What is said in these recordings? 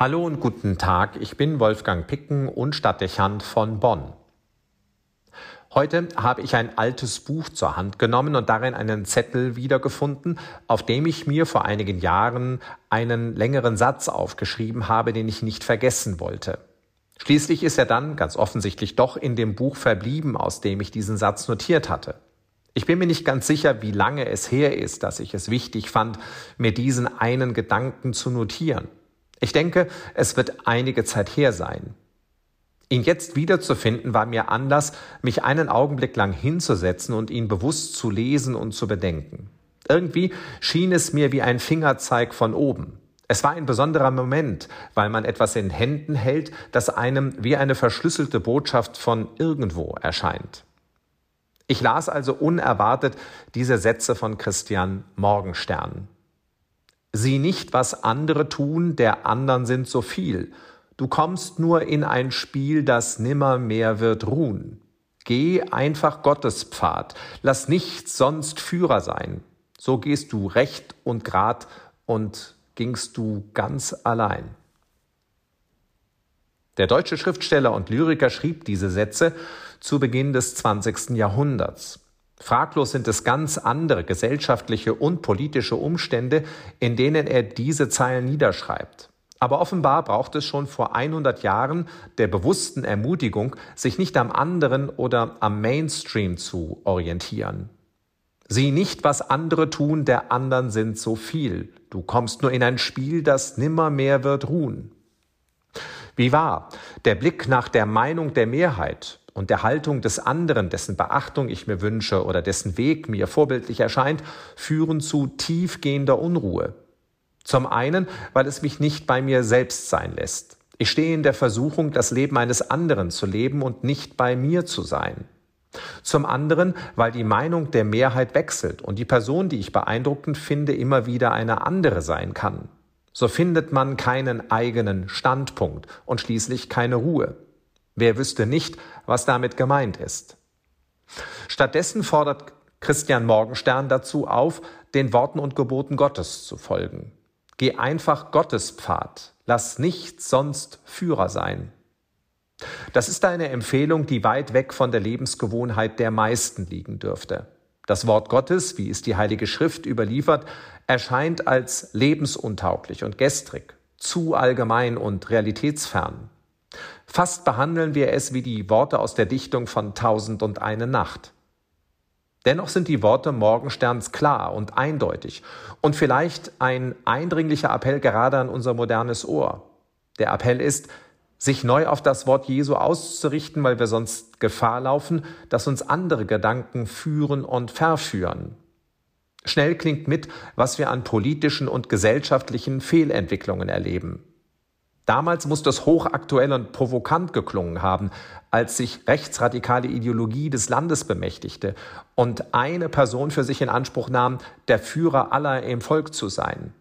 Hallo und guten Tag, ich bin Wolfgang Picken und Stadtdechant von Bonn. Heute habe ich ein altes Buch zur Hand genommen und darin einen Zettel wiedergefunden, auf dem ich mir vor einigen Jahren einen längeren Satz aufgeschrieben habe, den ich nicht vergessen wollte. Schließlich ist er dann ganz offensichtlich doch in dem Buch verblieben, aus dem ich diesen Satz notiert hatte. Ich bin mir nicht ganz sicher, wie lange es her ist, dass ich es wichtig fand, mir diesen einen Gedanken zu notieren. Ich denke, es wird einige Zeit her sein. Ihn jetzt wiederzufinden war mir Anlass, mich einen Augenblick lang hinzusetzen und ihn bewusst zu lesen und zu bedenken. Irgendwie schien es mir wie ein Fingerzeig von oben. Es war ein besonderer Moment, weil man etwas in Händen hält, das einem wie eine verschlüsselte Botschaft von irgendwo erscheint. Ich las also unerwartet diese Sätze von Christian Morgenstern. Sieh nicht, was andere tun, der anderen sind so viel. Du kommst nur in ein Spiel, das nimmer mehr wird ruhen. Geh einfach Gottes Pfad, lass nichts sonst Führer sein. So gehst du recht und grad und gingst du ganz allein. Der deutsche Schriftsteller und Lyriker schrieb diese Sätze zu Beginn des 20. Jahrhunderts. Fraglos sind es ganz andere gesellschaftliche und politische Umstände, in denen er diese Zeilen niederschreibt. Aber offenbar braucht es schon vor 100 Jahren der bewussten Ermutigung, sich nicht am anderen oder am Mainstream zu orientieren. Sieh nicht, was andere tun, der anderen sind so viel. Du kommst nur in ein Spiel, das nimmer mehr wird ruhen. Wie wahr, der Blick nach der Meinung der Mehrheit und der Haltung des anderen, dessen Beachtung ich mir wünsche oder dessen Weg mir vorbildlich erscheint, führen zu tiefgehender Unruhe. Zum einen, weil es mich nicht bei mir selbst sein lässt. Ich stehe in der Versuchung, das Leben eines anderen zu leben und nicht bei mir zu sein. Zum anderen, weil die Meinung der Mehrheit wechselt und die Person, die ich beeindruckend finde, immer wieder eine andere sein kann. So findet man keinen eigenen Standpunkt und schließlich keine Ruhe. Wer wüsste nicht, was damit gemeint ist? Stattdessen fordert Christian Morgenstern dazu auf, den Worten und Geboten Gottes zu folgen. Geh einfach Gottes Pfad, lass nichts sonst Führer sein. Das ist eine Empfehlung, die weit weg von der Lebensgewohnheit der meisten liegen dürfte. Das Wort Gottes, wie es die Heilige Schrift überliefert, erscheint als lebensuntauglich und gestrig, zu allgemein und realitätsfern. Fast behandeln wir es wie die Worte aus der Dichtung von Tausend und eine Nacht. Dennoch sind die Worte Morgensterns klar und eindeutig und vielleicht ein eindringlicher Appell gerade an unser modernes Ohr. Der Appell ist, sich neu auf das Wort Jesu auszurichten, weil wir sonst Gefahr laufen, dass uns andere Gedanken führen und verführen. Schnell klingt mit, was wir an politischen und gesellschaftlichen Fehlentwicklungen erleben. Damals muss das hochaktuell und provokant geklungen haben, als sich rechtsradikale Ideologie des Landes bemächtigte und eine Person für sich in Anspruch nahm, der Führer aller im Volk zu sein.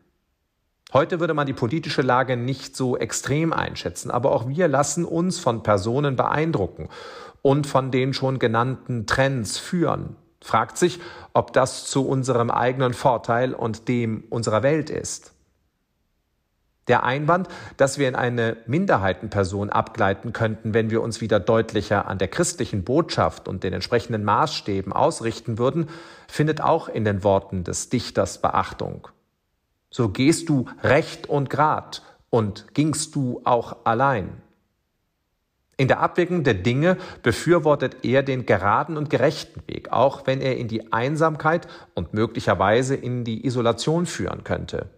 Heute würde man die politische Lage nicht so extrem einschätzen, aber auch wir lassen uns von Personen beeindrucken und von den schon genannten Trends führen. Fragt sich, ob das zu unserem eigenen Vorteil und dem unserer Welt ist. Der Einwand, dass wir in eine Minderheitenperson abgleiten könnten, wenn wir uns wieder deutlicher an der christlichen Botschaft und den entsprechenden Maßstäben ausrichten würden, findet auch in den Worten des Dichters Beachtung. So gehst du recht und grad und gingst du auch allein. In der Abwägung der Dinge befürwortet er den geraden und gerechten Weg, auch wenn er in die Einsamkeit und möglicherweise in die Isolation führen könnte.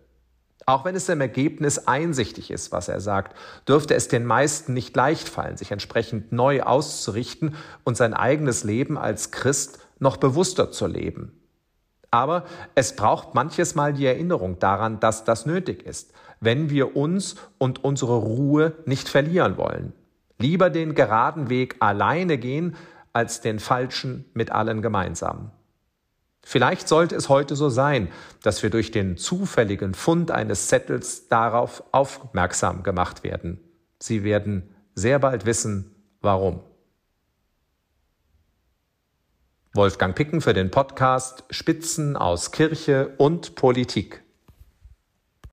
Auch wenn es im Ergebnis einsichtig ist, was er sagt, dürfte es den meisten nicht leicht fallen, sich entsprechend neu auszurichten und sein eigenes Leben als Christ noch bewusster zu leben. Aber es braucht manches Mal die Erinnerung daran, dass das nötig ist, wenn wir uns und unsere Ruhe nicht verlieren wollen. Lieber den geraden Weg alleine gehen, als den falschen mit allen gemeinsam. Vielleicht sollte es heute so sein, dass wir durch den zufälligen Fund eines Zettels darauf aufmerksam gemacht werden. Sie werden sehr bald wissen, warum. Wolfgang Picken für den Podcast Spitzen aus Kirche und Politik.